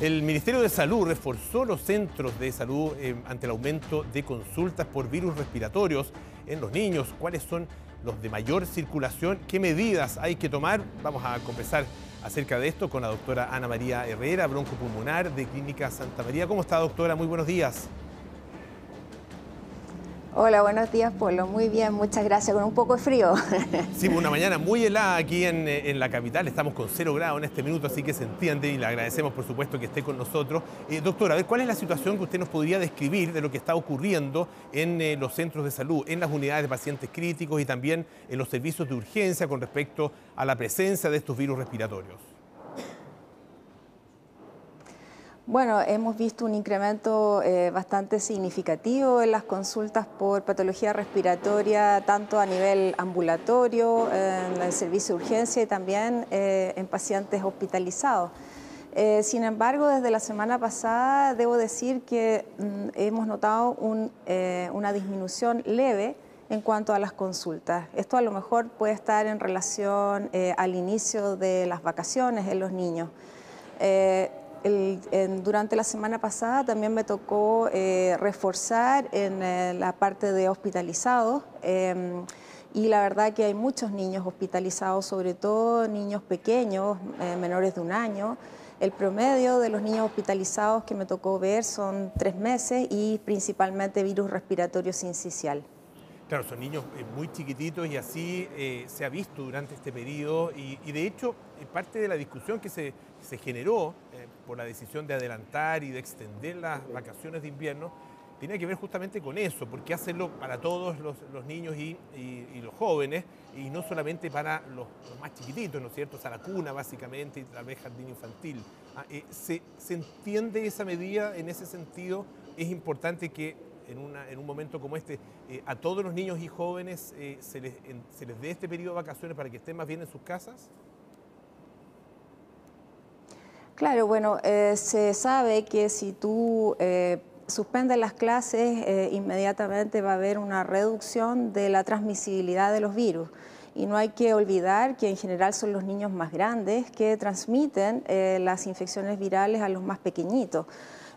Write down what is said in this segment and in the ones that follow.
El Ministerio de Salud reforzó los centros de salud eh, ante el aumento de consultas por virus respiratorios en los niños. ¿Cuáles son los de mayor circulación? ¿Qué medidas hay que tomar? Vamos a conversar acerca de esto con la doctora Ana María Herrera, broncopulmonar de Clínica Santa María. ¿Cómo está, doctora? Muy buenos días. Hola, buenos días, Polo. Muy bien, muchas gracias. Con un poco de frío. Sí, una mañana muy helada aquí eh, en, la capital. Estamos con cero grados en este minuto, así que se entiende y le agradecemos, por supuesto, que esté con nosotros. Eh, doctora, a ver, ¿cuál es la situación que usted nos podría describir de lo que está ocurriendo en eh, los centros de salud, en las unidades de pacientes críticos y también en los servicios de urgencia con respecto a la presencia de estos virus respiratorios? Bueno, hemos visto un incremento eh, bastante significativo en las consultas por patología respiratoria, tanto a nivel ambulatorio, en el servicio de urgencia y también eh, en pacientes hospitalizados. Eh, sin embargo, desde la semana pasada debo decir que mm, hemos notado una disminución leve en cuanto a las consultas. Esto a lo mejor puede estar en relación al inicio de las vacaciones en los niños durante la semana pasada también me tocó eh, reforzar en eh, la parte de hospitalizados em, y la verdad que hay muchos niños hospitalizados, sobre todo niños pequeños, eh, menores de un año. El promedio de los niños hospitalizados que me tocó ver son tres meses y principalmente virus respiratorio sincicial. Claro, son niños muy chiquititos y así se ha visto durante este periodo y, y de hecho parte de la discusión que se, se generó por la decisión de adelantar y de extender las vacaciones de invierno, tiene que ver justamente con eso, porque hacerlo para todos los, niños y, los jóvenes, y no solamente para los, más chiquititos, ¿no es cierto? O sea, la cuna básicamente y tal vez jardín infantil. Ah, eh, se, entiende esa medida en ese sentido? Es importante que en, un momento como este eh, a todos los niños y jóvenes eh, se, les, se les dé este periodo de vacaciones para que estén más bien en sus casas? Claro, bueno, eh, se sabe que si tú eh, suspendes las clases, eh, inmediatamente va a haber una reducción de la transmisibilidad de los virus. Y no hay que olvidar que en general son los niños más grandes que transmiten las infecciones virales a los más pequeñitos.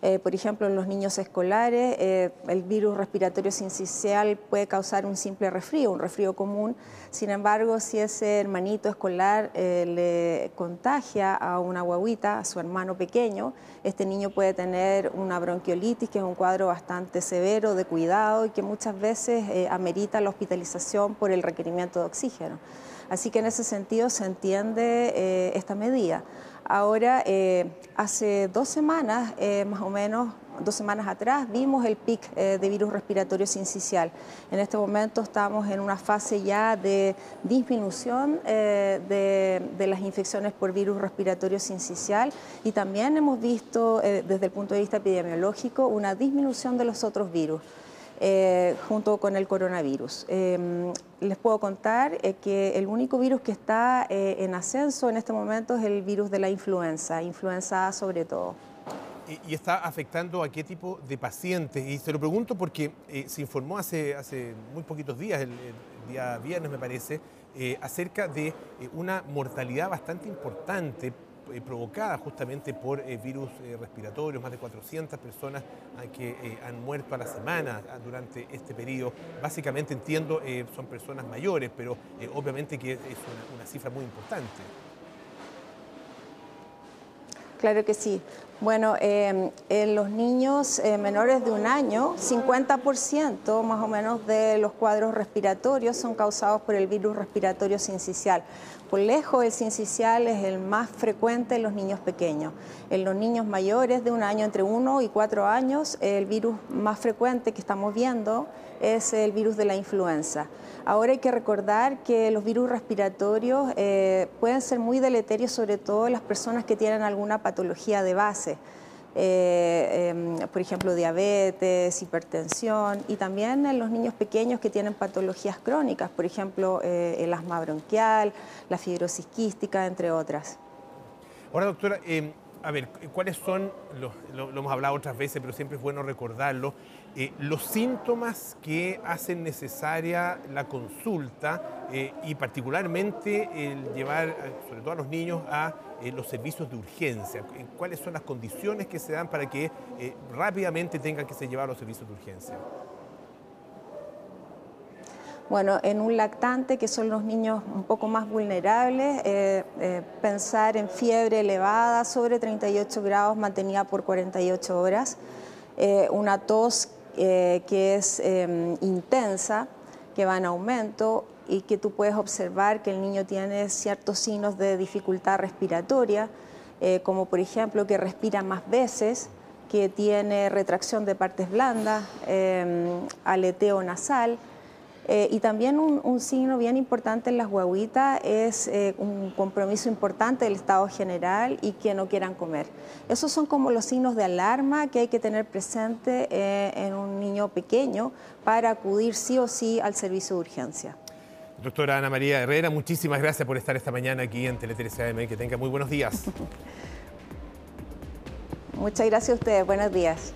Eh, por ejemplo, en los niños escolares, eh, el virus respiratorio sincicial puede causar un simple resfrío, un resfrío común. Sin embargo, si ese hermanito escolar eh, le contagia a una guaguita, a su hermano pequeño, este niño puede tener una bronquiolitis, que es un cuadro bastante severo de cuidado y que muchas veces amerita la hospitalización por el requerimiento de oxígeno. Así que en ese sentido se entiende esta medida. Ahora, eh, hace dos semanas, eh, más o menos, dos semanas atrás, vimos el pic eh, de virus respiratorio sincicial. En este momento estamos en una fase ya de disminución de, de, las infecciones por virus respiratorio sincicial y también hemos visto, desde el punto de vista epidemiológico, una disminución de los otros virus. Eh, junto con el coronavirus. Em, les puedo contar eh, que el único virus que está eh, en ascenso en este momento es el virus de la influenza, influenza A sobre todo. ¿Y, está afectando a qué tipo de pacientes? Y se lo pregunto porque se informó hace, hace muy poquitos días, el, día viernes me parece, acerca de una mortalidad bastante importante provocada justamente por eh, virus eh, respiratorios, más de 400 personas que han muerto a la semana durante este periodo. Básicamente entiendo, son personas mayores, pero obviamente que es una cifra muy importante. Claro que sí. Bueno, em, en los niños eh, menores de un año, 50% más o menos de los cuadros respiratorios son causados por el virus respiratorio sincicial. Por lejos, el sincicial es el más frecuente en los niños pequeños. En los niños mayores de un año, entre 1 y 4 años, el virus más frecuente que estamos viendo es el virus de la influenza. Ahora hay que recordar que los virus respiratorios eh, pueden ser muy deleterios, sobre todo las personas que tienen alguna patología de base. Eh, em, por ejemplo, diabetes, hipertensión y también en los niños pequeños que tienen patologías crónicas, por ejemplo, eh, el asma bronquial, la fibrosis quística, entre otras. Ahora, doctora, em, a ver, ¿cuáles son, lo, lo, hemos hablado otras veces, pero siempre es bueno recordarlo, eh, los síntomas que hacen necesaria la consulta eh, y particularmente el llevar, sobre todo a los niños, a los servicios de urgencia? ¿Cuáles son las condiciones que se dan para que rápidamente tengan que ser llevados a los servicios de urgencia? Bueno, en un lactante, que son los niños un poco más vulnerables, eh, eh, pensar en fiebre elevada sobre 38 grados mantenida por 48 horas, eh, una tos que es em, intensa, que va en aumento y que tú puedes observar que el niño tiene ciertos signos de dificultad respiratoria, como por ejemplo que respira más veces, que tiene retracción de partes blandas, em, aleteo nasal, eh, y también un, signo bien importante en las guaguitas es eh, un compromiso importante del Estado general y que no quieran comer. Esos son como los signos de alarma que hay que tener presente eh, en un niño pequeño para acudir sí o sí al servicio de urgencia. Doctora Ana María Herrera, muchísimas gracias por estar esta mañana aquí en Tele AM. Que tenga muy buenos días. Muchas gracias a ustedes. Buenos días.